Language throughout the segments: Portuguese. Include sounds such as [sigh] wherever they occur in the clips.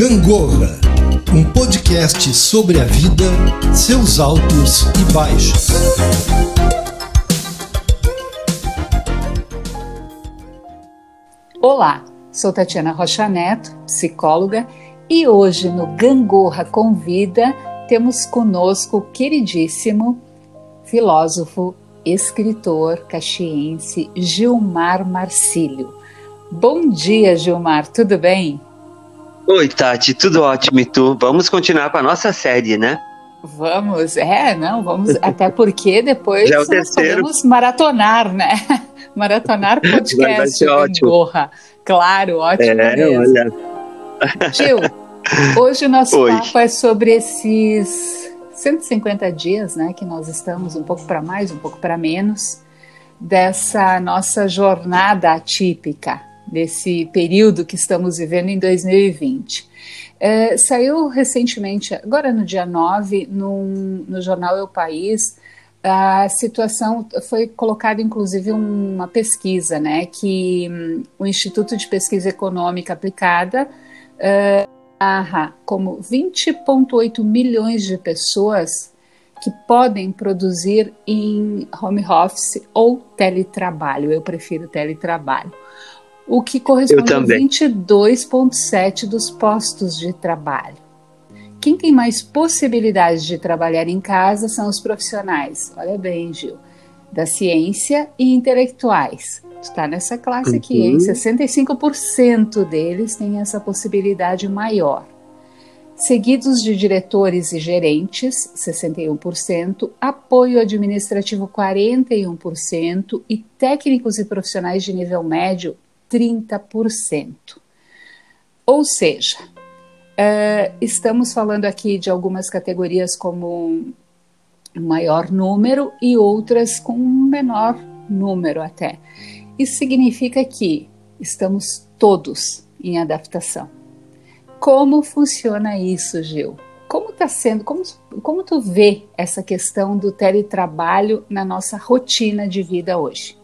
Gangorra, um podcast sobre a vida, seus altos e baixos. Olá, sou Tatiana Rocha Neto, psicóloga, e hoje no Gangorra Convida temos conosco o queridíssimo filósofo, escritor caxiense Gilmar Marcílio. Bom dia, Gilmar, tudo bem? Oi, Tati, tudo ótimo e tu? Vamos continuar com a nossa série, né? Vamos, é, não, vamos, até porque depois Já é o terceiro. podemos maratonar, né? [laughs] Maratonar podcast Vai- ser ótimo. Gangorra. Claro, ótimo é, mesmo. olha. Gil, hoje o nosso Oi. papo é sobre esses 150 dias, né, que nós estamos um pouco para mais, um pouco para menos, dessa nossa jornada atípica, desse período que estamos vivendo em 2020. É, saiu recentemente, agora no dia 9, num- no jornal El País, a situação foi colocada inclusive uma pesquisa, né, que hum, o Instituto de Pesquisa Econômica Aplicada eh, narra como 20,8 milhões de pessoas que podem produzir em home office ou teletrabalho. Eu prefiro teletrabalho. O que corresponde a também. 22,7 dos postos de trabalho. Quem tem mais possibilidades de trabalhar em casa são os profissionais, olha bem, Gil, da ciência e intelectuais. Está nessa classe aqui, hein? Uhum. 65% deles têm essa possibilidade maior. Seguidos de diretores e gerentes, 61%, apoio administrativo, 41%, e técnicos e profissionais de nível médio, 30%. Ou seja, eh, estamos falando aqui de algumas categorias como um maior número e outras com um menor número até. Isso significa que estamos todos em adaptação. Como funciona isso, Gil? Como está sendo? Como, como tu vê essa questão do teletrabalho na nossa rotina de vida hoje?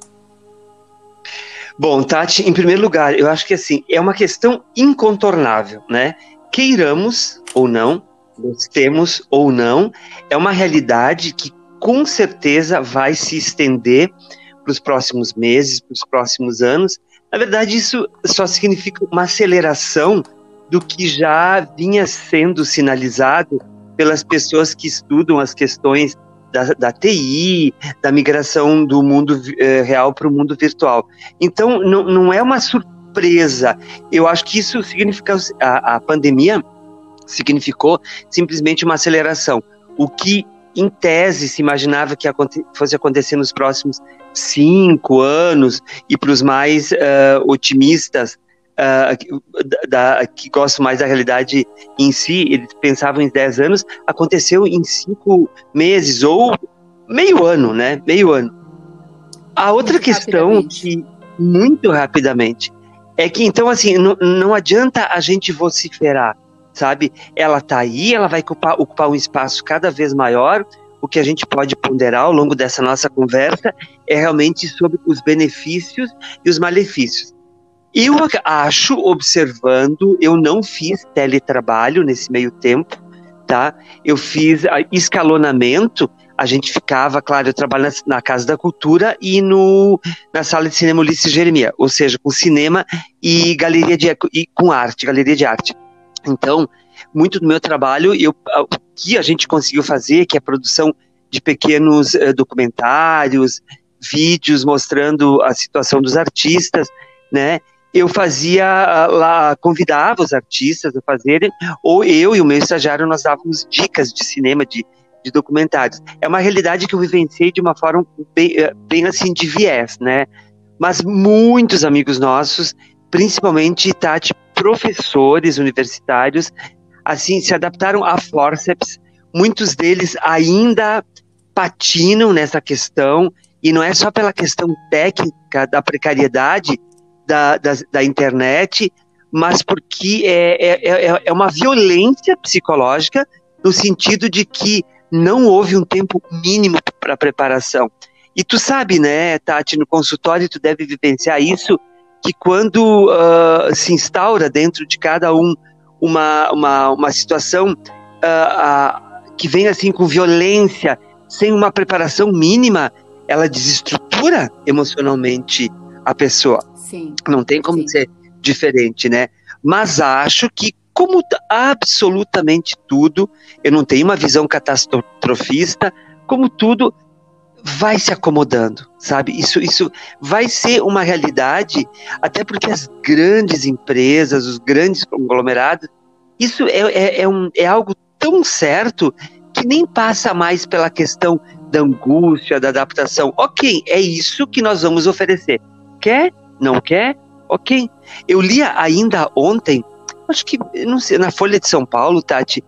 Bom, Tati, em primeiro lugar, eu acho que assim, é uma questão incontornável, né? Queiramos ou não, gostemos ou não, é uma realidade que com certeza vai se estender para os próximos meses, para os próximos anos. Na verdade, isso só significa uma aceleração do que já vinha sendo sinalizado pelas pessoas que estudam as questões da, da TI, da migração do mundo eh, real para o mundo virtual. Então, não, não é uma surpresa. Eu acho que isso significa. A, a pandemia significou simplesmente uma aceleração. O que, em tese, se imaginava que aconte fosse acontecer nos próximos cinco anos, e para os mais eh, otimistas, que- da, que gostam mais da realidade em si, eles pensavam em 10 anos, aconteceu em cinco meses ou meio ano, né? Meio ano. A outra Muito questão que muito rapidamente é que então assim não, não adianta a gente vociferar, sabe? Ela tá aí, ela vai ocupar, ocupar um espaço cada vez maior. O que a gente pode ponderar ao longo dessa nossa conversa é realmente sobre os benefícios e os malefícios. Eu acho, observando, eu não fiz teletrabalho nesse meio tempo, tá? Eu fiz ah, escalonamento. A gente ficava, claro, eu trabalho na, Casa da Cultura e no, na Sala de Cinema Ulisses Jeremia, ou seja, com cinema e galeria de e com arte, galeria de arte. Então, muito do meu trabalho, eu, o que a gente conseguiu fazer, que é a produção de pequenos eh, documentários, vídeos mostrando a situação dos artistas, né? Eu fazia ah, lá, convidava os artistas a fazerem, ou eu e o meu estagiário nós dávamos dicas de cinema, de, de documentários. É uma realidade que eu vivenciei de uma forma bem, eh, bem assim de viés, né? Mas muitos amigos nossos, principalmente Tati, professores universitários, assim se adaptaram a forceps. Muitos deles ainda patinam nessa questão e não é só pela questão técnica da precariedade da, da, da internet, mas porque é, é, é, é uma violência psicológica no sentido de que não houve um tempo mínimo para preparação. E tu sabe, né, Tati, no consultório tu deve vivenciar isso, que quando uh, se instaura dentro de cada um uma, uma, uma situação uh, uh, que vem assim com violência, sem uma preparação mínima, ela desestrutura emocionalmente a pessoa. Sim. Não tem como Sim. ser diferente, né? Mas acho que, como absolutamente tudo, eu não tenho uma visão catastrofista, como tudo vai se acomodando, sabe? Isso, isso vai ser uma realidade, até porque as grandes empresas, os grandes conglomerados, isso é, é, é, um, é algo tão certo que nem passa mais pela questão da angústia, da adaptação. Ok, é isso que nós vamos oferecer. Quer? Não quer? Ok. Eu li ainda ontem, acho que, não sei, na Folha de São Paulo, Tati,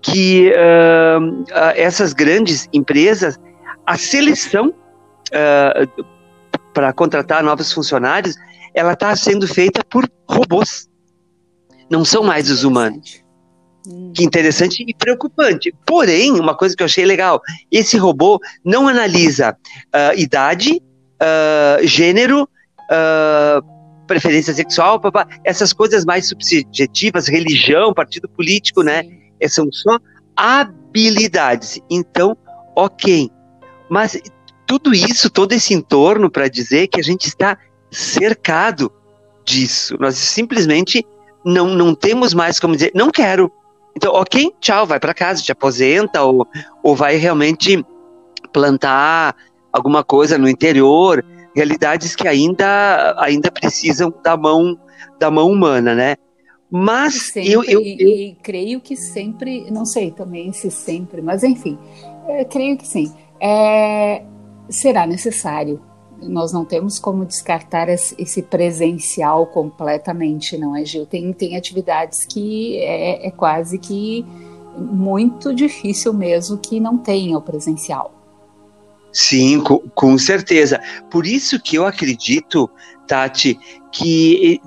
que uh, essas grandes empresas, a seleção uh, para contratar novos funcionários, ela está sendo feita por robôs. Não são mais os humanos. Hum. Que interessante e preocupante. Porém, uma coisa que eu achei legal: esse robô não analisa uh, idade, uh, gênero, uh, preferência sexual, papá, essas coisas mais subjetivas, religião, partido político, né? Né? São só habilidades. Então, ok. Mas tudo isso, todo esse entorno para dizer que a gente está cercado disso. Nós simplesmente não, não temos mais como dizer, não quero, então, ok, tchau, vai para casa, te aposenta ou, ou vai realmente plantar alguma coisa no interior, realidades que ainda ainda precisam da mão da mão humana, né? Mas sempre, eu, eu, eu... E, e, creio que sempre, não sei também se sempre, mas enfim, é, creio que sim. É, será necessário nós não temos como descartar esse presencial completamente, não é, Gil? Tem, tem atividades que é, é quase que muito difícil mesmo que não tenha o presencial. Sim, com, com certeza. Por isso que eu acredito, Tati, que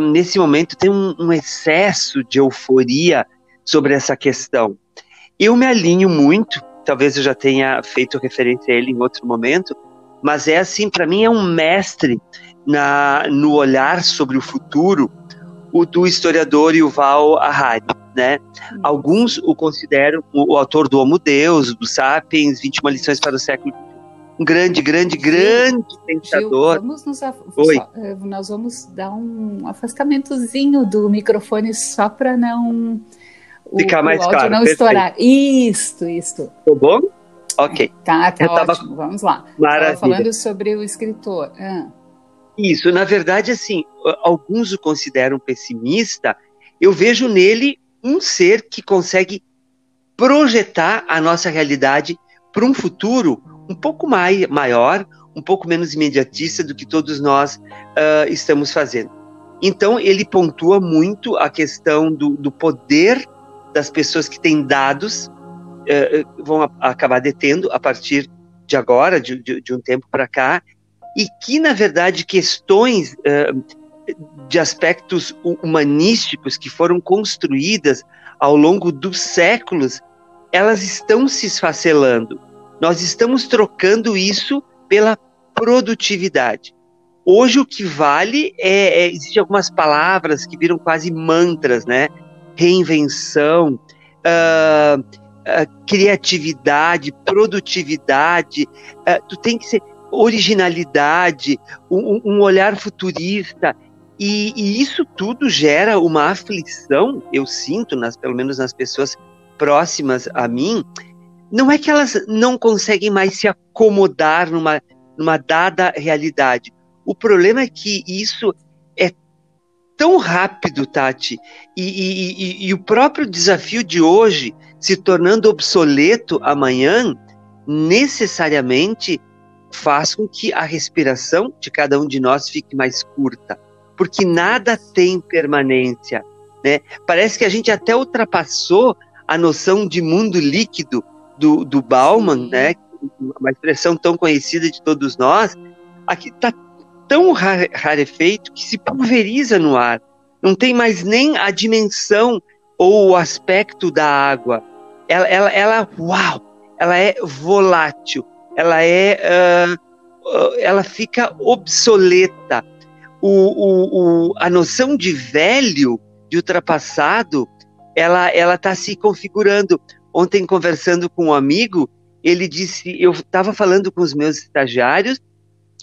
nesse momento tem um, um excesso de euforia sobre essa questão. Eu me alinho muito, talvez eu já tenha feito referência a ele em outro momento, mas é assim, para mim é um mestre na, no olhar sobre o futuro, o do historiador Yuval Harari, né? Alguns o consideram o, o autor do Homo Deus, do Sapiens, 21 lições para o século um grande, grande, grande pensador. Gil, vamos nos Oi. Eh, nós vamos dar um afastamentozinho do microfone só para não ficar mais o claro. não perfeito. estourar. Isso, isso. Tá bom? Ok. Tá, tá ótimo. Vamos lá. Maravilha. falando sobre o escritor. Ah. Isso, na verdade, assim, alguns o consideram pessimista. Eu vejo nele um ser que consegue projetar a nossa realidade para um futuro um pouco mais, maior, um pouco menos imediatista do que todos nós uh, estamos fazendo. Então, ele pontua muito a questão do, do poder das pessoas que têm dados uh, vão a, acabar detendo a partir de agora, de, de, de um tempo para cá, e que, na verdade, questões uh, de aspectos humanísticos que foram construídas ao longo dos séculos, elas estão se esfacelando. Nós estamos trocando isso pela produtividade. Hoje o que vale é, é existem algumas palavras que viram quase mantras, né? Reinvenção, uh, criatividade, produtividade, uh, tu tem que ser originalidade, um, um olhar futurista. E, e, isso tudo gera uma aflição, eu sinto, nas, pelo menos nas pessoas próximas a mim. Não é que elas não conseguem mais se acomodar numa, numa dada realidade. O problema é que isso é tão rápido, Tati, e, e, e, e o próprio desafio de hoje se tornando obsoleto amanhã, necessariamente faz com que a respiração de cada um de nós fique mais curta, porque nada tem permanência, né? Parece que a gente até ultrapassou a noção de mundo líquido do, do Bauman, né? Uma expressão tão conhecida de todos nós, aqui está tão rarefeito que se pulveriza no ar. Não tem mais nem a dimensão ou o aspecto da água. Ela, ela, ela uau, ela é volátil, ela é, uh, ela fica obsoleta. O, o, o, a noção de velho, de ultrapassado, ela ela está se configurando. Ontem conversando com um amigo, ele disse, eu estava falando com os meus estagiários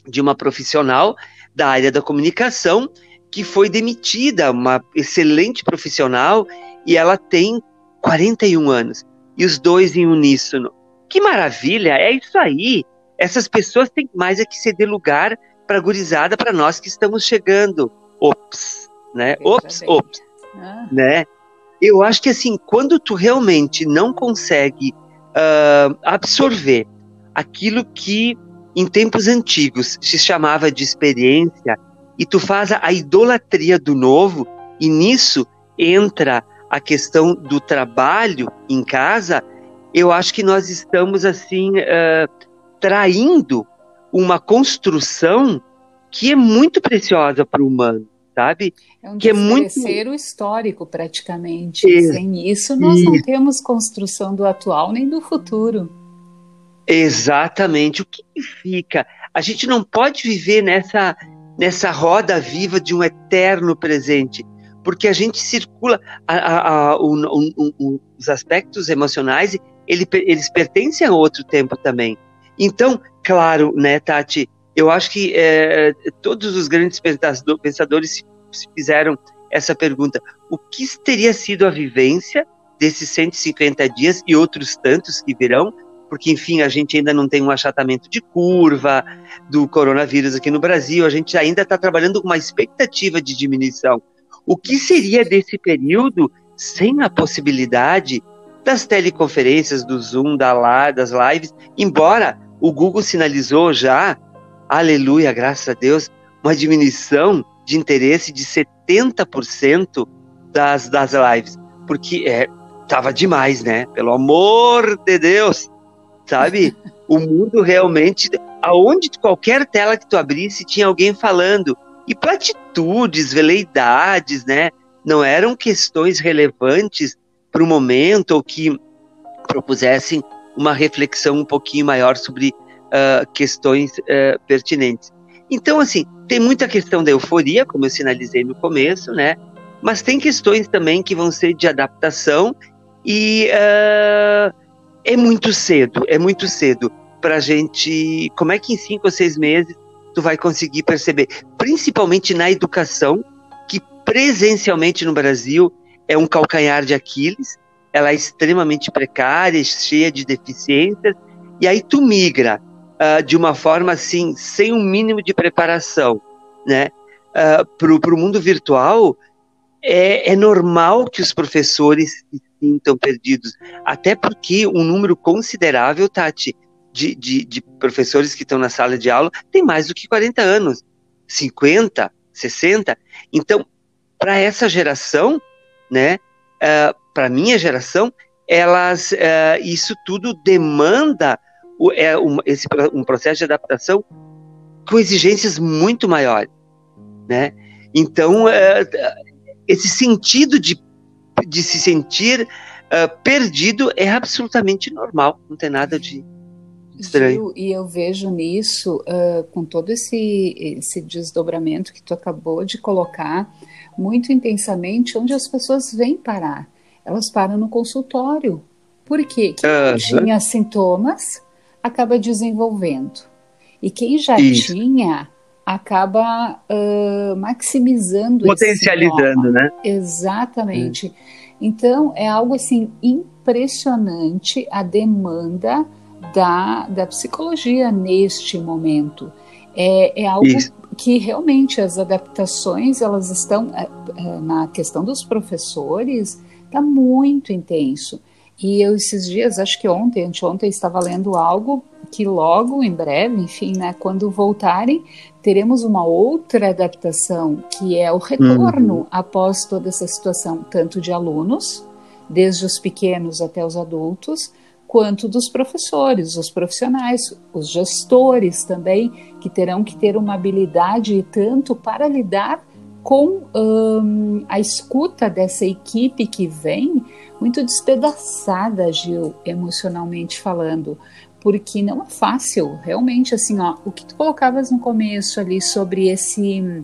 de uma profissional da área da comunicação que foi demitida, uma excelente profissional, e ela tem 41 anos. E os dois em uníssono. Que maravilha, é isso aí. Essas pessoas têm mais é que ceder lugar para a gurizada, para nós que estamos chegando. Ops, né? Ops, ops, ah. né? Eu acho que assim, quando tu realmente não consegue uh, absorver aquilo que em tempos antigos se chamava de experiência, e tu faz a idolatria do novo, e nisso entra a questão do trabalho em casa, eu acho que nós estamos assim uh, traindo uma construção que é muito preciosa para o humano, sabe? É um que é muito histórico praticamente. É, Sem isso nós não temos construção do atual nem do futuro. Exatamente. O que fica? A gente não pode viver nessa nessa roda viva de um eterno presente porque a gente circula a, a, a, os aspectos emocionais, ele, eles pertencem a outro tempo também. Então, claro, né, Tati, eu acho que é, todos os grandes pensadores se, se fizeram essa pergunta: o que teria sido a vivência desses 150 dias e outros tantos que virão? Porque, enfim, a gente ainda não tem um achatamento de curva do coronavírus aqui no Brasil, a gente ainda está trabalhando com uma expectativa de diminuição. O que seria desse período sem a possibilidade das teleconferências, do Zoom, da lá, das lives, embora o Google sinalizou já, aleluia, graças a Deus, uma diminuição de interesse de 70% das, das lives, porque é, tava demais, né? Pelo amor de Deus, sabe? [laughs] o mundo realmente, aonde qualquer tela que tu abrisse tinha alguém falando e platitudes, veleidades, né? Não eram questões relevantes para o momento ou que propusessem uma reflexão um pouquinho maior sobre uh, questões uh, pertinentes. Então, assim, tem muita questão da euforia, como eu sinalizei no começo, né? Mas tem questões também que vão ser de adaptação e uh, é muito cedo, é muito cedo para a gente. Como é que em cinco ou seis meses tu vai conseguir perceber, principalmente na educação, que presencialmente no Brasil é um calcanhar de Aquiles, ela é extremamente precária, cheia de deficiências, e aí tu migra uh, de uma forma assim, sem um mínimo de preparação, né? Uh, para o mundo virtual, é, é, normal que os professores se sintam perdidos, até porque um número considerável, Tati, de, de, de professores que estão na sala de aula tem mais do que 40 anos, 50, 60. Então, para essa geração, né, uh, eh, para minha geração, elas, uh, isso tudo demanda é, um, esse, um processo de adaptação com exigências muito maiores, né? Então, uh, esse sentido de, de se sentir perdido é absolutamente normal, não tem nada de Estranho. Gil, e eu vejo nisso, uh, com todo esse, esse desdobramento que tu acabou de colocar, muito intensamente, onde as pessoas vêm parar. Elas param no consultório. Por quê? Quem uhum. tinha sintomas acaba desenvolvendo. E quem já Isso. tinha acaba uh, maximizando potencializando, né? Exatamente. Hum. Então é algo assim impressionante a demanda da, da psicologia neste momento. É, é algo Isso. que realmente as adaptações elas estão é, é, na questão dos professores está muito intenso. E eu esses dias, acho que ontem, anteontem, estava lendo algo que logo, em breve, enfim, né, quando voltarem, teremos uma outra adaptação, que é o retorno uhum. após toda essa situação, tanto de alunos, desde os pequenos até os adultos, quanto dos professores, os profissionais, os gestores também, que terão que ter uma habilidade tanto para lidar com hum, a escuta dessa equipe que vem muito despedaçada, Gil, emocionalmente falando, porque não é fácil, realmente, assim, ó, o que tu colocavas no começo ali sobre esse,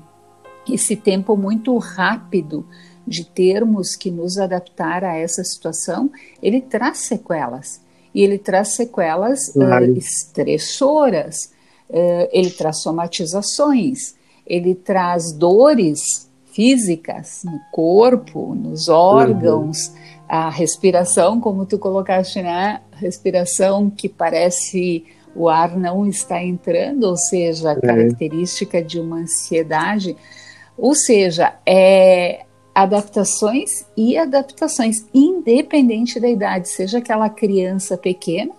esse tempo muito rápido de termos que nos adaptar a essa situação, ele traz sequelas. E ele traz sequelas claro. uh, estressoras, uh, ele traz somatizações, ele traz dores físicas no corpo, nos órgãos, uhum. A respiração, como tu colocaste, né? Respiração que parece o ar não está entrando, ou seja, é. característica de uma ansiedade. Ou seja, é adaptações e adaptações, independente da idade, seja aquela criança pequena,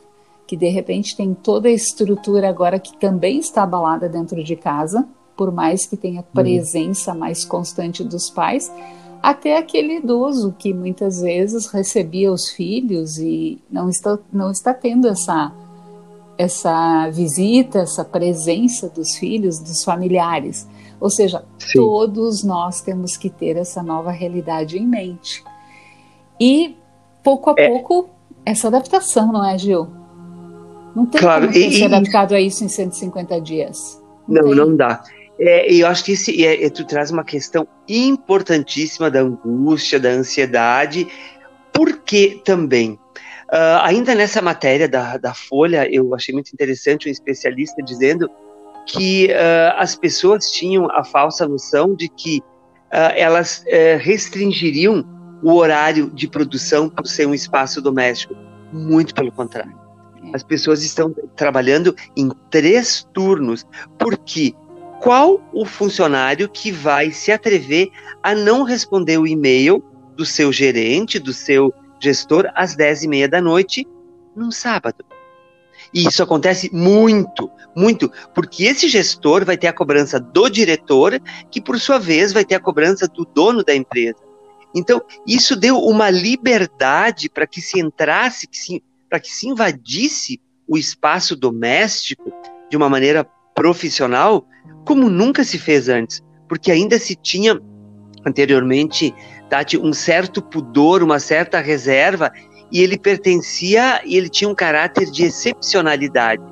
que de repente tem toda a estrutura agora que também está abalada dentro de casa, por mais que tenha uhum. presença mais constante dos pais, até aquele idoso que muitas vezes recebia os filhos e não está, não está tendo essa essa visita, essa presença dos filhos, dos familiares. Ou seja, Sim. todos nós temos que ter essa nova realidade em mente. E pouco a é. pouco essa adaptação, não é, Gil? Não tem claro, como e, ser adaptado a isso em 150 dias. Não, não, não dá. É, eu acho que esse, é, é, tu traz uma questão importantíssima da angústia, da ansiedade, porque também Uh, ainda nessa matéria da, da Folha, eu achei muito interessante um especialista dizendo que uh, as pessoas tinham a falsa noção de que uh, elas eh, restringiriam o horário de produção por ser um espaço doméstico. Muito pelo contrário. As pessoas estão trabalhando em três turnos, porque qual o funcionário que vai se atrever a não responder o e-mail do seu gerente, do seu gestor às 10 e meia da noite num sábado. E isso acontece muito, muito, porque esse gestor vai ter a cobrança do diretor, que por sua vez vai ter a cobrança do dono da empresa. Então, isso deu uma liberdade para que se entrasse, para que se invadisse o espaço doméstico de uma maneira profissional, como nunca se fez antes, porque ainda se tinha anteriormente Tati, um certo pudor, uma certa reserva, e ele pertencia e ele tinha um caráter de excepcionalidade.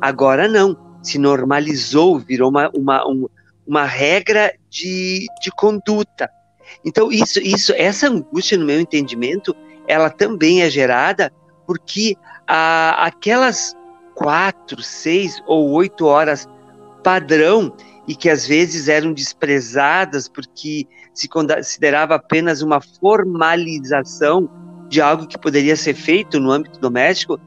Agora não, se normalizou, virou uma, uma, uma, uma regra de, de conduta. Então, isso, isso, essa angústia, no meu entendimento, ela também é gerada porque a, aquelas quatro, seis ou oito horas padrão e que às vezes eram desprezadas porque se considerava apenas uma formalização de algo que poderia ser feito no âmbito doméstico,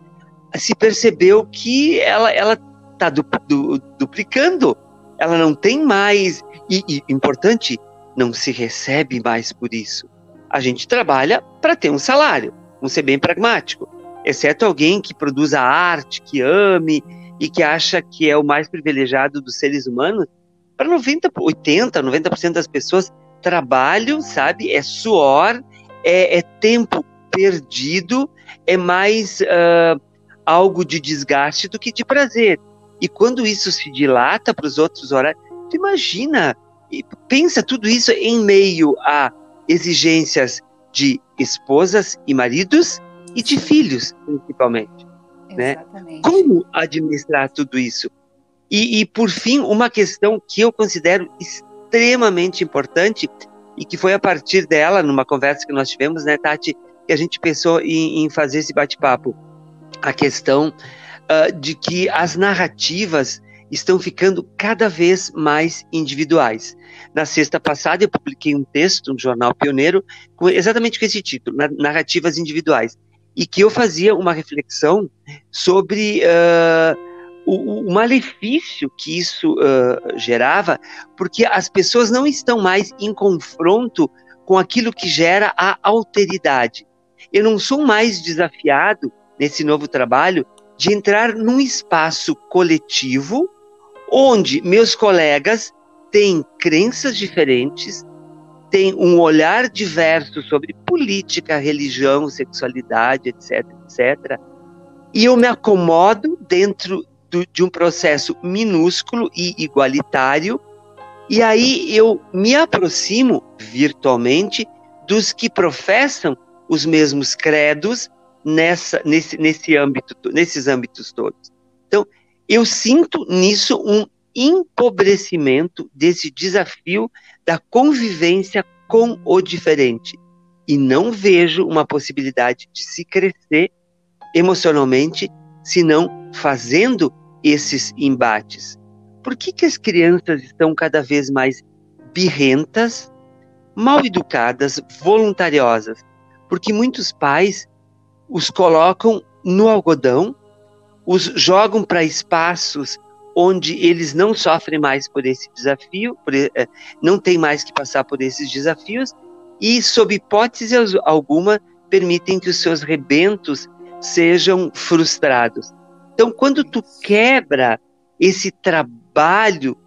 se percebeu que ela ela está du, du, duplicando, ela não tem mais e, e importante, não se recebe mais por isso. A gente trabalha para ter um salário, vamos ser bem pragmático, exceto alguém que produza arte, que ame e que acha que é o mais privilegiado dos seres humanos, para 90, 80, 90% das pessoas, trabalho, sabe, é suor, é, é tempo perdido, é mais uh, algo de desgaste do que de prazer. E quando isso se dilata para os outros horários, tu imagina, pensa tudo isso em meio a exigências de esposas e maridos e de filhos, principalmente. Né? Como administrar tudo isso? E, e, por fim, uma questão que eu considero extremamente importante e que foi a partir dela, numa conversa que nós tivemos, né, Tati, que a gente pensou em, em fazer esse bate-papo. A questão uh, de que as narrativas estão ficando cada vez mais individuais. Na sexta passada, eu publiquei um texto no jornal Pioneiro com exatamente com esse título, Narrativas Individuais, e que eu fazia uma reflexão sobre uh, o, o, malefício que isso uh, gerava, porque as pessoas não estão mais em confronto com aquilo que gera a alteridade. Eu não sou mais desafiado nesse novo trabalho de entrar num espaço coletivo onde meus colegas têm crenças diferentes, têm um olhar diverso sobre política, religião, sexualidade, etc, etc. E eu me acomodo dentro do, de um processo minúsculo e igualitário, e aí eu me aproximo virtualmente dos que professam os mesmos credos nessa, nesse, nesse âmbito, nesses âmbitos todos. Então, eu sinto nisso um empobrecimento desse desafio da convivência com o diferente e não vejo uma possibilidade de se crescer emocionalmente se não fazendo esses embates. Por que, que as crianças estão cada vez mais birrentas, mal educadas, voluntariosas? Porque muitos pais os colocam no algodão, os jogam para espaços onde eles não sofrem mais por esse desafio, por, eh, não tem mais que passar por esses desafios, e, sob hipótese alguma, permitem que os seus rebentos sejam frustrados. Então, quando tu quebra esse trabalho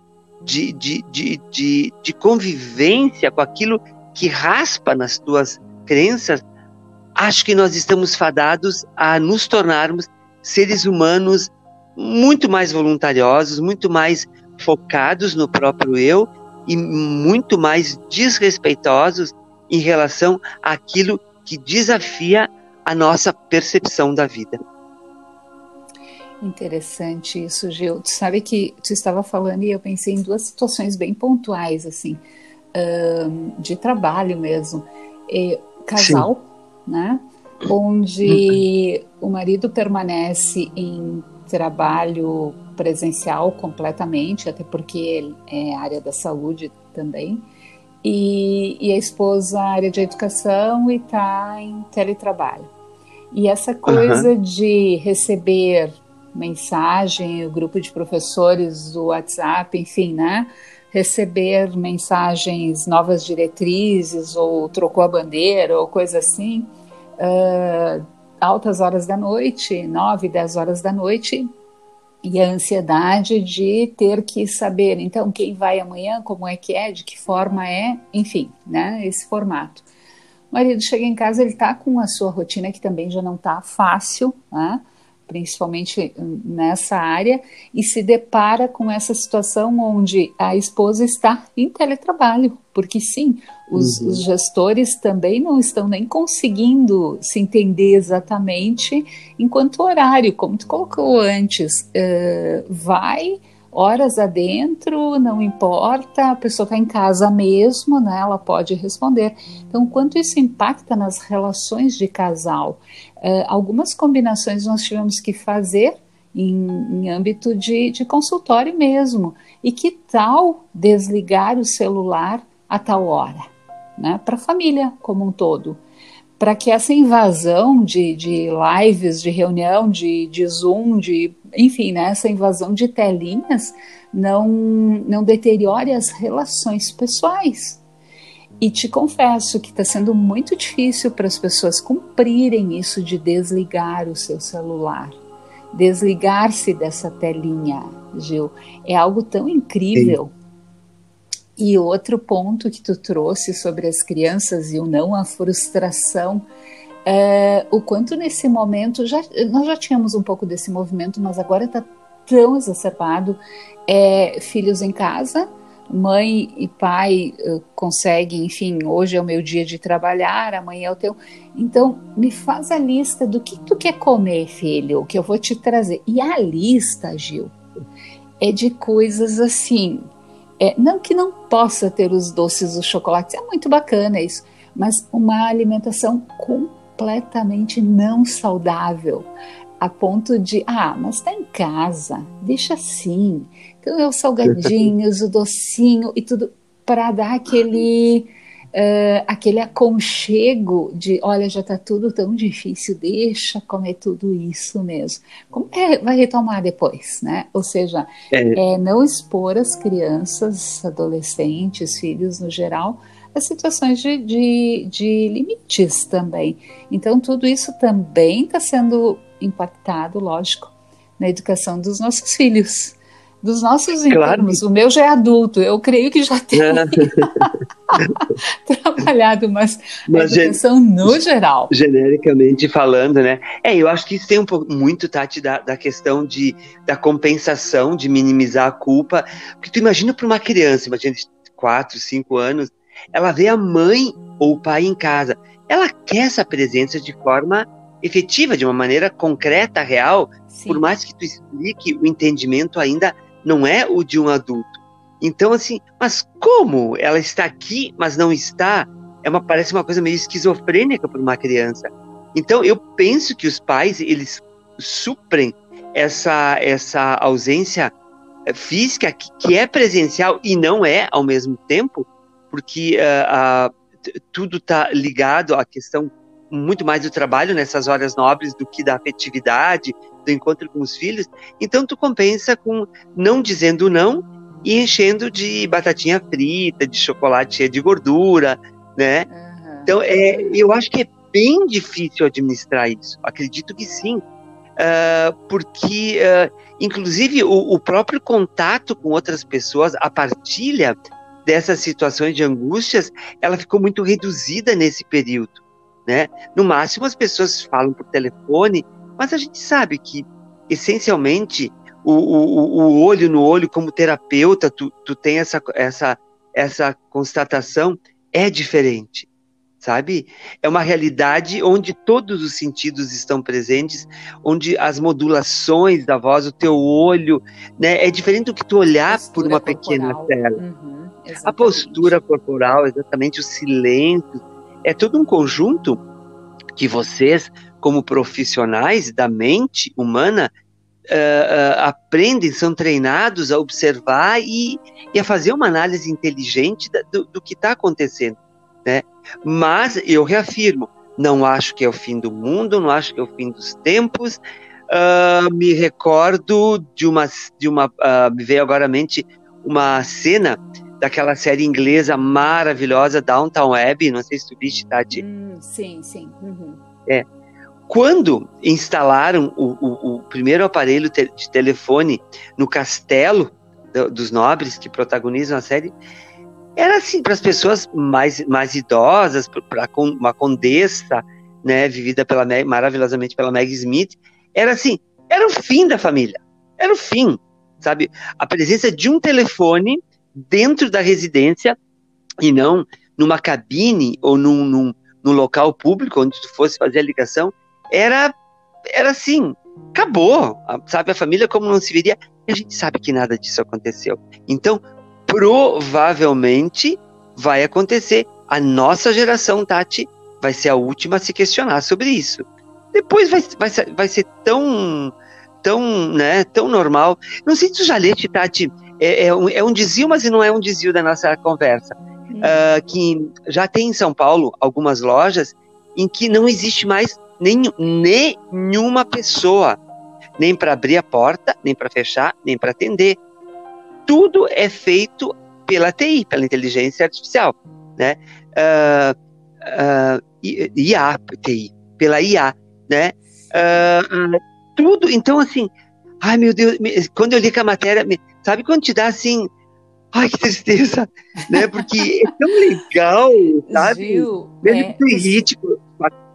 de, de, de, de, de convivência com aquilo que raspa nas tuas crenças, acho que nós estamos fadados a nos tornarmos seres humanos muito mais voluntariosos, muito mais focados no próprio eu e muito mais desrespeitosos em relação àquilo que desafia a nossa percepção da vida. Interessante isso, Gil. Tu sabe que tu estava falando e eu pensei em duas situações bem pontuais, assim, um, de trabalho mesmo. E, casal, Sim. né? Onde uhum. o marido permanece em trabalho presencial completamente, até porque ele é área da saúde também, e, e a esposa área de educação e está em teletrabalho. E essa coisa uhum. de receber mensagem, o grupo de professores do WhatsApp, enfim, né? Receber mensagens, novas diretrizes, ou trocou a bandeira, ou coisa assim, uh, altas horas da noite, nove, dez horas da noite, e a ansiedade de ter que saber, então, quem vai amanhã, como é que é, de que forma é, enfim, né, esse formato. O marido chega em casa, ele está com a sua rotina que também já não está fácil, né, principalmente nessa área, e se depara com essa situação onde a esposa está em teletrabalho, porque sim, os, uhum. os, gestores também não estão nem conseguindo se entender exatamente enquanto horário, como tu colocou antes, uh, vai horas adentro, não importa, a pessoa está em casa mesmo, né? Ela pode responder. Então, quanto isso impacta nas relações de casal? Uh, algumas combinações nós tivemos que fazer em, em âmbito de, de consultório mesmo. E que tal desligar o celular a tal hora? Né? Para a família como um todo para que essa invasão de, de lives, de reunião, de, de Zoom, de enfim, né, essa invasão de telinhas não, não deteriore as relações pessoais. E te confesso que está sendo muito difícil para as pessoas cumprirem isso de desligar o seu celular, desligar-se dessa telinha, Gil. É algo tão incrível. Sim. E outro ponto que tu trouxe sobre as crianças e o não, a frustração é, o quanto nesse momento, já, nós já tínhamos um pouco desse movimento, mas agora está tão exacerbado, é, filhos em casa, mãe e pai uh, conseguem, enfim, hoje é o meu dia de trabalhar, amanhã é o teu. Então, me faz a lista do que tu quer comer, filho, que eu vou te trazer. E a lista, Gil, é de coisas assim. É, não que não possa ter os doces, os chocolates, é muito bacana isso, mas uma alimentação completa completamente não saudável, a ponto de, ah, mas está em casa, deixa assim. Então é os salgadinhos, o docinho e tudo para dar aquele Uh, aquele aconchego de, olha, já está tudo tão difícil, deixa comer tudo isso mesmo. Como é, vai retomar depois, né? Ou seja, é. é não expor as crianças, adolescentes, filhos no geral, as situações de, de, de limites também. Então, tudo isso também está sendo impactado, lógico, na educação dos nossos filhos. Dos nossos claro. O meu já é adulto, eu creio que já tem [laughs] trabalhado, mas, mas a educação no geral. Genericamente falando, né? É, eu acho que isso tem um pouco, muito, Tati, da, da questão de, da compensação, de minimizar a culpa. Porque tu imagina para uma criança, imagina de 4, 5 anos, ela vê a mãe ou o pai em casa. Ela quer essa presença de forma efetiva, de uma maneira concreta, real, Sim. por mais que tu explique, o entendimento ainda não é o de um adulto. Então, assim, mas como ela está aqui, mas não está? É uma, parece uma coisa meio esquizofrênica para uma criança. Então, eu penso que os pais, eles suprem essa, essa ausência eh, física, que, que é presencial e não é ao mesmo tempo, porque uh, uh, tudo está ligado à questão muito mais do trabalho nessas horas nobres do que da afetividade, do encontro com os filhos. Então tu compensa com não dizendo não e enchendo de batatinha frita, de chocolate cheio de gordura, né? Uhum. Então é, eu acho que é bem difícil administrar isso. Acredito que sim, uh, porque uh, inclusive o, o próprio contato com outras pessoas, a partilha dessas situações de angústias, ela ficou muito reduzida nesse período né? No máximo as pessoas falam por telefone, mas a gente sabe que essencialmente o, o, o olho no olho como terapeuta, tu, tu tem essa, essa, essa constatação, é diferente, sabe? É uma realidade onde todos os sentidos estão presentes, onde as modulações da voz, o teu olho, né? É diferente do que tu olhar por uma corporal. pequena tela. Uhum, a postura corporal, exatamente, o silêncio, é todo um conjunto que vocês, como profissionais da mente humana, uh, uh, aprendem, são treinados a observar e, e, a fazer uma análise inteligente da, do, do, que está acontecendo. Né? Mas eu reafirmo, não acho que é o fim do mundo, não acho que é o fim dos tempos. Uh, me recordo de uma, de uma me veio agora à mente uma cena daquela série inglesa maravilhosa Downtown Abbey, não sei se tu viste, Tati. Hum, sim, sim. Uhum. É. Quando instalaram o, o, o primeiro aparelho te de telefone no castelo do, dos nobres que protagonizam a série, era assim para as pessoas mais, mais idosas, para uma condessa, né, vivida pela maravilhosamente pela Meg Smith, era assim, era o fim da família, era o fim, sabe? A presença de um telefone dentro da residência e não numa cabine ou num, num, num local público onde tu fosse fazer a ligação, era, era assim, acabou, sabe? A família como não se viria. A gente sabe que nada disso aconteceu. Então, provavelmente vai acontecer. A nossa geração, Tati, vai ser a última a se questionar sobre isso. Depois vai, vai, vai ser tão, tão, né, tão normal. Não sei se tu já leste, Tati, é, é, um, é um desvio, mas não é um desvio da nossa conversa. Uh, que já tem em São Paulo algumas lojas em que não existe mais nenhuma pessoa, nem para abrir a porta, nem para fechar, nem para atender. Tudo é feito pela TI, pela inteligência artificial, né? Uh, uh, IA, TI, pela IA, né? Uh, tudo, então assim, ai meu Deus, quando eu li que a matéria, Sabe quando te dá assim, ai que tristeza, [laughs] né? Porque é tão legal, sabe? Gil, Mesmo é, que tu irrite com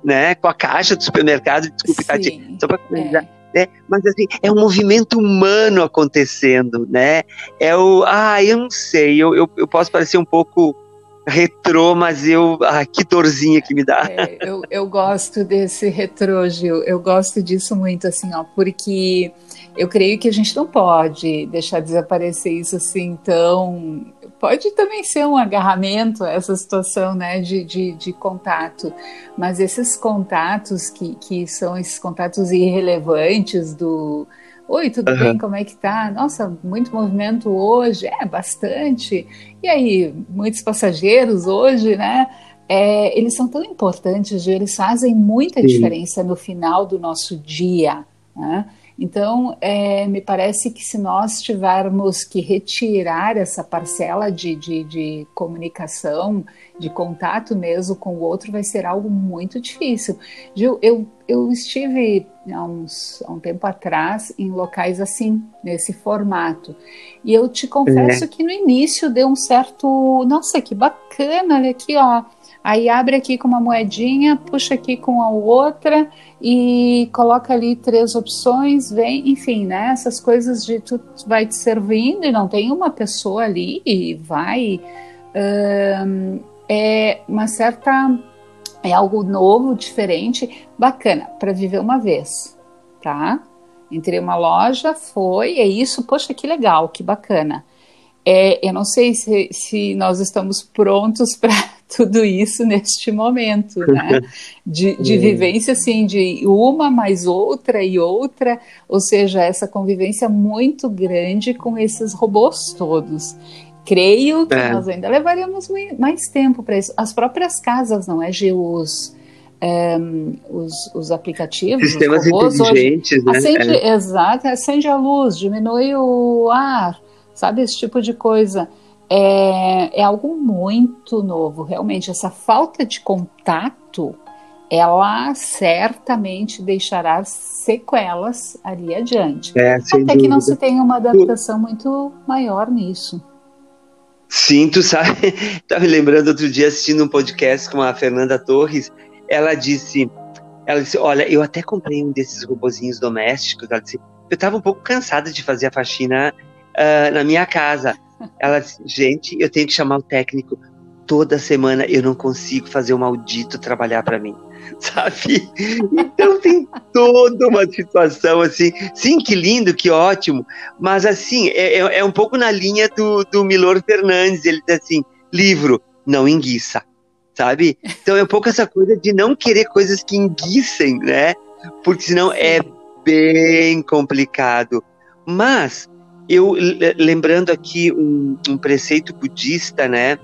né, com a caixa do supermercado, desculpe, Tati, só para finalizar. É. Né? Mas assim, é um movimento humano acontecendo, né? É o. Ah, eu não sei, eu, eu, eu posso parecer um pouco retrô, mas eu. Ah, que dorzinha que me dá. É, eu, eu gosto desse retrô, Gil. Eu gosto disso muito, assim, ó, porque eu creio que a gente não pode deixar desaparecer isso assim tão. Pode também ser um agarramento, essa situação né, de, de, de contato, mas esses contatos que, que são esses contatos irrelevantes do. Oi, tudo uhum. bem? Como é que tá? Nossa, muito movimento hoje. É, bastante. E aí, muitos passageiros hoje, né? É, eles são tão importantes, eles fazem muita Sim. diferença no final do nosso dia. Né? Então, é, me parece que se nós tivermos que retirar essa parcela de, de, de, comunicação, de contato mesmo com o outro, vai ser algo muito difícil. Gil, eu, eu estive há, uns, há um tempo atrás em locais assim, nesse formato, e eu te confesso é. que no início deu um certo. Nossa, que bacana, olha aqui, ó Aí abre aqui com uma moedinha, puxa aqui com a outra e coloca ali três opções, vem, enfim, né? Essas coisas de tu vai te servindo e não tem uma pessoa ali e vai. é uma certa. É algo novo, diferente, bacana, para viver uma vez, tá? Entrei uma loja, foi, é isso, poxa, que legal, que bacana. É, eu não sei se, se nós estamos prontos [laughs] para tudo isso neste momento, né? [laughs] De, de vivência, assim, de uma mais outra e outra, ou seja, essa convivência muito grande com esses robôs todos. Creio que é. nós ainda levaríamos mais tempo para isso. As próprias casas, não é? Os, um, ehm, os, os, aplicativos, Sistemas os robôs, inteligentes, hoje, né? Acende, é. Exato, acende a luz, diminui o ar, sabe? Esse tipo de coisa. É, é algo muito novo, realmente. Essa falta de contato, ela certamente deixará sequelas ali adiante. É, Até dúvida. que não se tenha uma adaptação muito maior nisso. Sim, tu sabe, [laughs] estava me lembrando outro dia assistindo um podcast com a Fernanda Torres, ela disse, ela disse, olha, eu até comprei um desses robozinhos domésticos, ela disse, eu estava um pouco cansada de fazer a faxina uh, na minha casa. Ela disse, gente, eu tenho que chamar o técnico toda semana, eu não consigo fazer o maldito trabalhar para mim, [laughs] sabe? Então tem toda uma situação assim, sim, que lindo, que ótimo, mas assim, é, é, é um pouco na linha do, do Milor Fernandes, ele diz assim, livro, não enguiça, sabe? Então é um pouco essa coisa de não querer coisas que enguicem, né? Porque senão é bem complicado. Mas eu lembrando aqui um, um, preceito budista, né,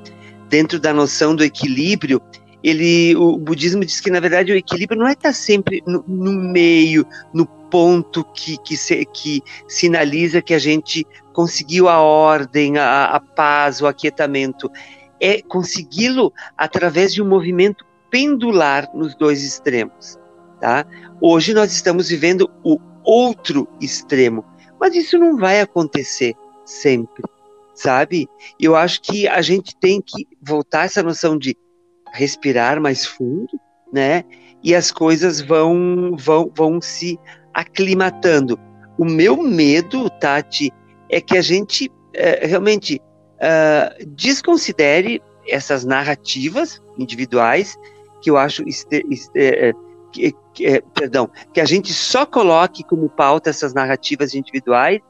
dentro da noção do equilíbrio, ele, o budismo diz que na verdade o equilíbrio não é estar sempre no, no meio, no ponto que, que, se, que, sinaliza que a gente conseguiu a ordem, a, a paz, o aquietamento. É consegui-lo através de um movimento pendular nos dois extremos. Tá? Hoje nós estamos vivendo o outro extremo, mas isso não vai acontecer sempre, sabe? Eu acho que a gente tem que voltar essa noção de respirar mais fundo, né? E as coisas vão vão vão se aclimatando. O meu medo, Tati, é que a gente é, realmente uh, desconsidere essas narrativas individuais que eu acho este, este, é, que, que, é, perdão, que a gente só coloque como pauta essas narrativas individuais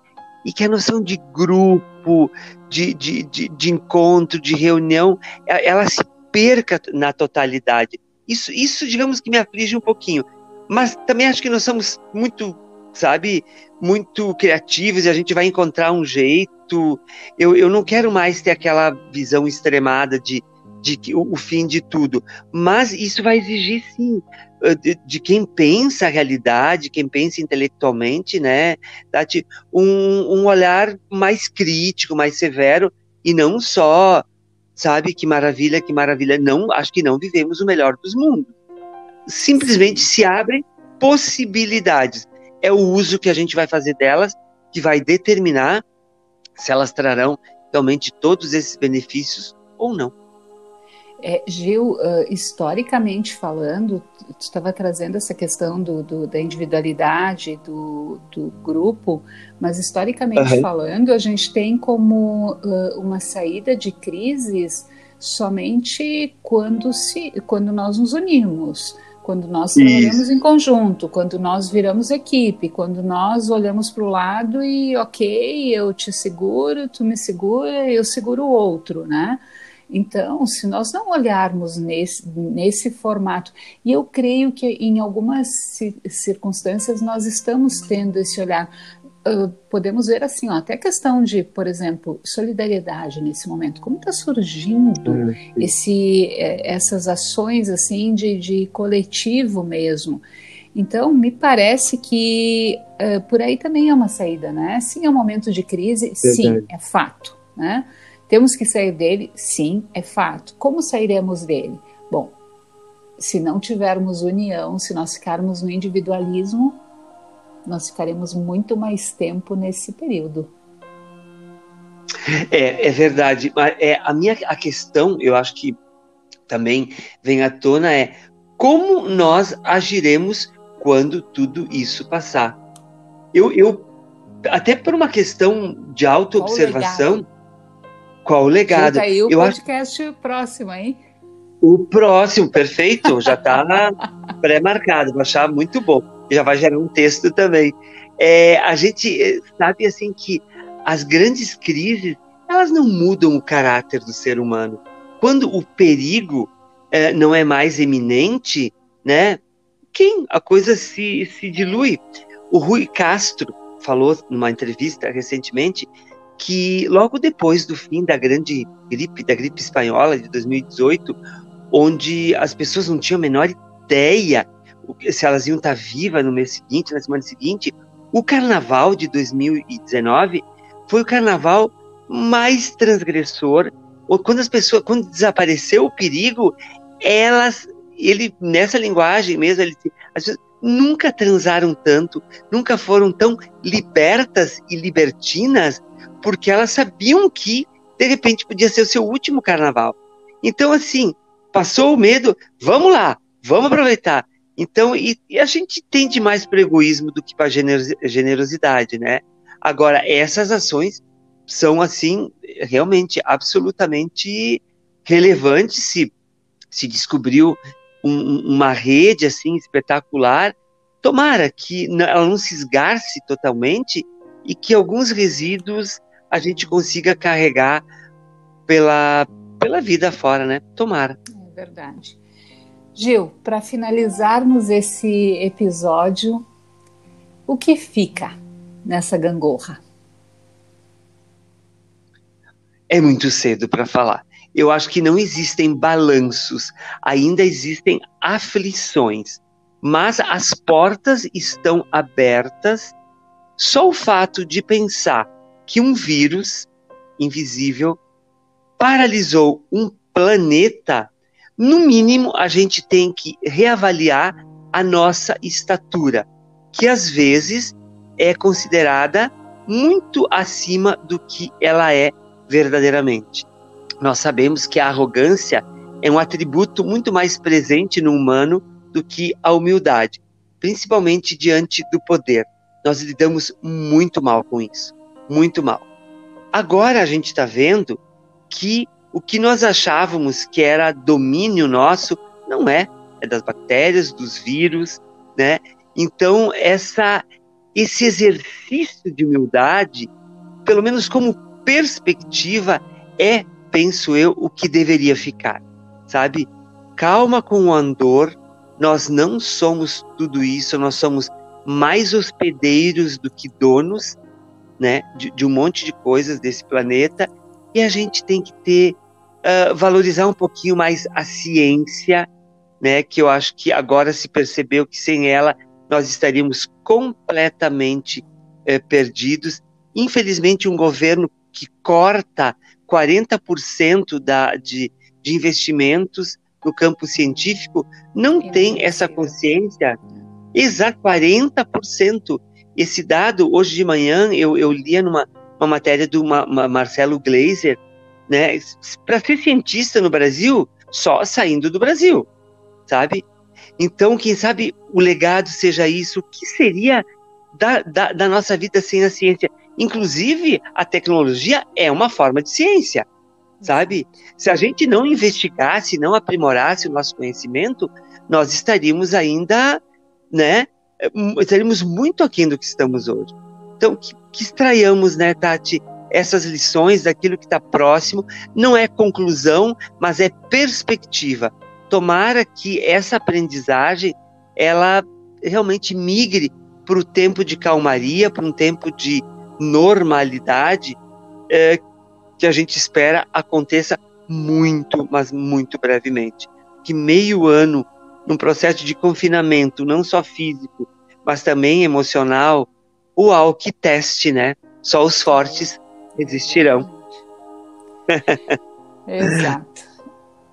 e que a noção de grupo, de, de, de, de encontro, de reunião, ela se perca na totalidade. Isso, isso, digamos que me aflige um pouquinho. Mas também acho que nós somos muito, sabe, muito criativos e a gente vai encontrar um jeito. Eu, eu não quero mais ter aquela visão extremada de, de o, o fim de tudo. Mas isso vai exigir, sim, de, de, quem pensa a realidade, quem pensa intelectualmente, né, Tati, um, um olhar mais crítico, mais severo, e não só, sabe, que maravilha, que maravilha. Não, acho que não vivemos o melhor dos mundos. Simplesmente se abrem possibilidades. É o uso que a gente vai fazer delas que vai determinar se elas trarão realmente todos esses benefícios ou não. É, Gil, uh, historicamente falando, tu estava trazendo essa questão do, do, da individualidade do, do, grupo, mas historicamente uhum. falando, a gente tem como uh, uma saída de crises somente quando, se, quando nós nos unimos, quando nós trabalhamos Isso. em conjunto, quando nós viramos equipe, quando nós olhamos para o lado e, ok, eu te seguro, tu me segura, eu seguro o outro, né? Então, se nós não olharmos nesse, nesse formato, e eu creio que em algumas circunstâncias nós estamos tendo esse olhar, uh, podemos ver assim, ó, até questão de, por exemplo, solidariedade nesse momento, como está surgindo hum, esse, eh, essas ações assim de, de coletivo mesmo. Então, me parece que uh, por aí também é uma saída, né? Sim, é um momento de crise, Verdade. sim, é fato, né? Temos que sair dele? Sim, é fato. Como sairemos dele? Bom, se não tivermos união, se nós ficarmos no individualismo, nós ficaremos muito mais tempo nesse período. É, é verdade. É, a minha a questão, eu acho que também vem à tona, é como nós agiremos quando tudo isso passar. Eu, eu até por uma questão de autoobservação, qual o legado? aí o eu podcast acho... próximo, hein? O próximo, perfeito, já está [laughs] pré-marcado, vou achar muito bom. Já vai gerar um texto também. É, a gente eh, sabe assim que as grandes crises elas não mudam o caráter do ser humano. Quando o perigo é, não é mais eminente, né? Quem a coisa se, se dilui. O Rui Castro falou numa entrevista recentemente que logo depois do fim da grande gripe, da gripe espanhola de 2018, onde as pessoas não tinham a menor ideia se elas iam estar vivas no mês seguinte, na semana seguinte, o carnaval de 2019 foi o carnaval mais transgressor. Quando as pessoas, quando desapareceu o perigo, elas, ele nessa linguagem mesmo, ele, as pessoas nunca transaram tanto, nunca foram tão libertas e libertinas, porque elas sabiam que de repente podia ser o seu último carnaval. Então assim, passou o medo, vamos lá, vamos aproveitar. Então, e, e a gente tende mais para egoísmo do que para generosidade, né? Agora, essas ações são, assim, realmente, absolutamente relevantes. Se, se descobriu um, uma rede, assim, espetacular, tomara que ela não se esgarce totalmente e que alguns resíduos a gente consiga carregar pela, pela vida fora, né? Tomara. É verdade. Gil, para finalizarmos esse episódio, o que fica nessa gangorra? É muito cedo para falar. Eu acho que não existem balanços, ainda existem aflições, mas as portas estão abertas. Só o fato de pensar que um vírus invisível paralisou um planeta no mínimo, a gente tem que reavaliar a nossa estatura, que às vezes é considerada muito acima do que ela é verdadeiramente. Nós sabemos que a arrogância é um atributo muito mais presente no humano do que a humildade, principalmente diante do poder. Nós lidamos muito mal com isso, muito mal. Agora a gente está vendo que o que nós achávamos que era domínio nosso não é, é das bactérias, dos vírus, né? Então essa esse exercício de humildade, pelo menos como perspectiva, é, penso eu, o que deveria ficar, sabe? Calma com o andor, nós não somos tudo isso, nós somos mais hospedeiros do que donos, né, de, de um monte de coisas desse planeta, e a gente tem que ter uh, valorizar um pouquinho mais a ciência, né? Que eu acho que agora se percebeu que sem ela nós estaríamos completamente uh, perdidos. Infelizmente, um governo que corta 40% da, de, de investimentos no campo científico não é tem essa consciência. Exato, 40%. Esse dado, hoje de manhã, eu, eu lia numa uma matéria do Marcelo Gleiser, né? Para ser cientista no Brasil, só saindo do Brasil, sabe? Então, quem sabe o legado seja isso. O que seria da, da, da nossa vida sem a ciência? Inclusive, a tecnologia é uma forma de ciência, sabe? Se a gente não investigasse, não aprimorasse o nosso conhecimento, nós estaríamos ainda, né? Estaríamos muito aquém do que estamos hoje. Então, que, que extraiamos, né, Tati, essas lições daquilo que está próximo. Não é conclusão, mas é perspectiva. Tomara que essa aprendizagem ela realmente migre para o tempo de calmaria, para um tempo de normalidade, é, que a gente espera aconteça muito, mas muito brevemente. Que meio ano, num processo de confinamento, não só físico, mas também emocional, uau, que teste, né? Só os fortes existirão. [laughs] Exato.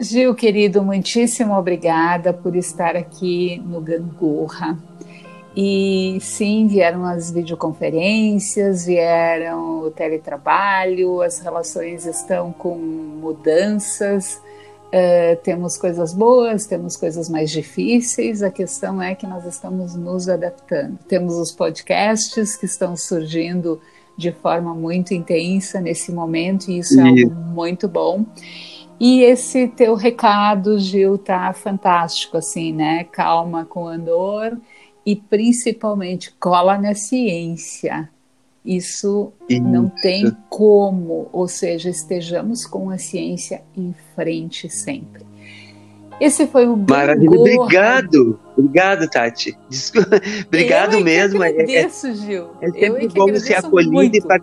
Gil, querido, muitíssimo obrigada por estar aqui no Gangorra. E sim, vieram as videoconferências, vieram o teletrabalho, as relações estão com mudanças, uh, temos coisas boas, temos coisas mais difíceis, a questão é que nós estamos nos adaptando. Temos os podcasts que estão surgindo de forma muito intensa nesse momento, e isso, é algo muito bom. E esse teu recado, Gil, tá fantástico, assim, né? Calma com andor e principalmente cola na ciência. Isso, Isso, não tem como, ou seja, estejamos com a ciência em frente sempre. Esse foi o Maravilha, obrigado, obrigado, Tati. Desculpa. [laughs] Obrigado eu é mesmo. Eu agradeço, Gil. É, é sempre bom ser acolhida e par...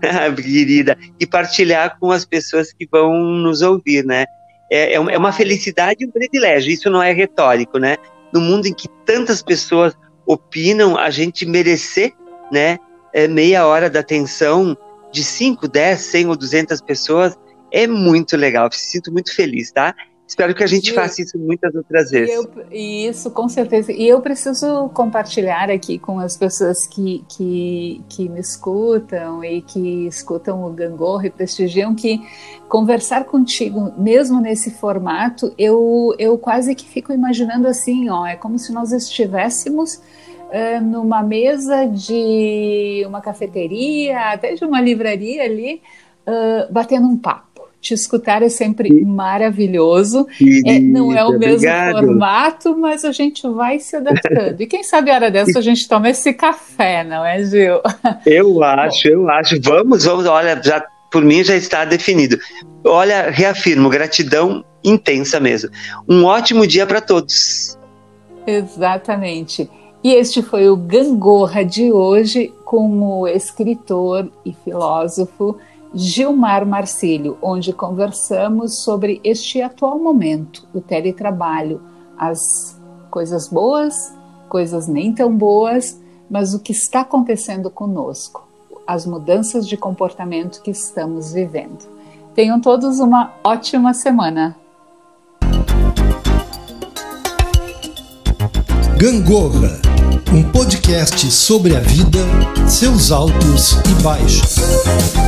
[laughs] querida e partilhar com as pessoas que vão nos ouvir, né? É, é uma felicidade e um privilégio. Isso não é retórico, né? No mundo em que tantas pessoas opinam, a gente merecer, né? É meia hora da atenção de 5, 10, 100 ou 200 pessoas é muito legal. Me sinto muito feliz, tá? Espero que a gente faça isso muitas outras vezes. Eu, isso, com certeza. E eu preciso compartilhar aqui com as pessoas que, que, que me escutam e que escutam o Gangorra e prestigiam que conversar contigo, mesmo nesse formato, eu, eu quase que fico imaginando assim, ó, é como se nós estivéssemos numa mesa de uma cafeteria, até de uma livraria ali, uh, batendo um papo te escutar é sempre maravilhoso. é, não é o mesmo obrigado. formato, mas a gente vai se adaptando. E quem sabe a hora [laughs] dessa a gente toma esse café, não é, Gil? Eu [laughs] acho, eu acho. Vamos, vamos. Olha, já por mim já está definido. Olha, reafirmo, gratidão intensa mesmo. Um ótimo dia para todos. Exatamente. E este foi o Gangorra de hoje com o escritor e filósofo Gilmar Marcílio, onde conversamos sobre este atual momento, o teletrabalho, as coisas boas, coisas nem tão boas, mas o que está acontecendo conosco, as mudanças de comportamento que estamos vivendo. Tenham todos uma ótima semana. Gangorra, podcast sobre a vida, seus altos e baixos.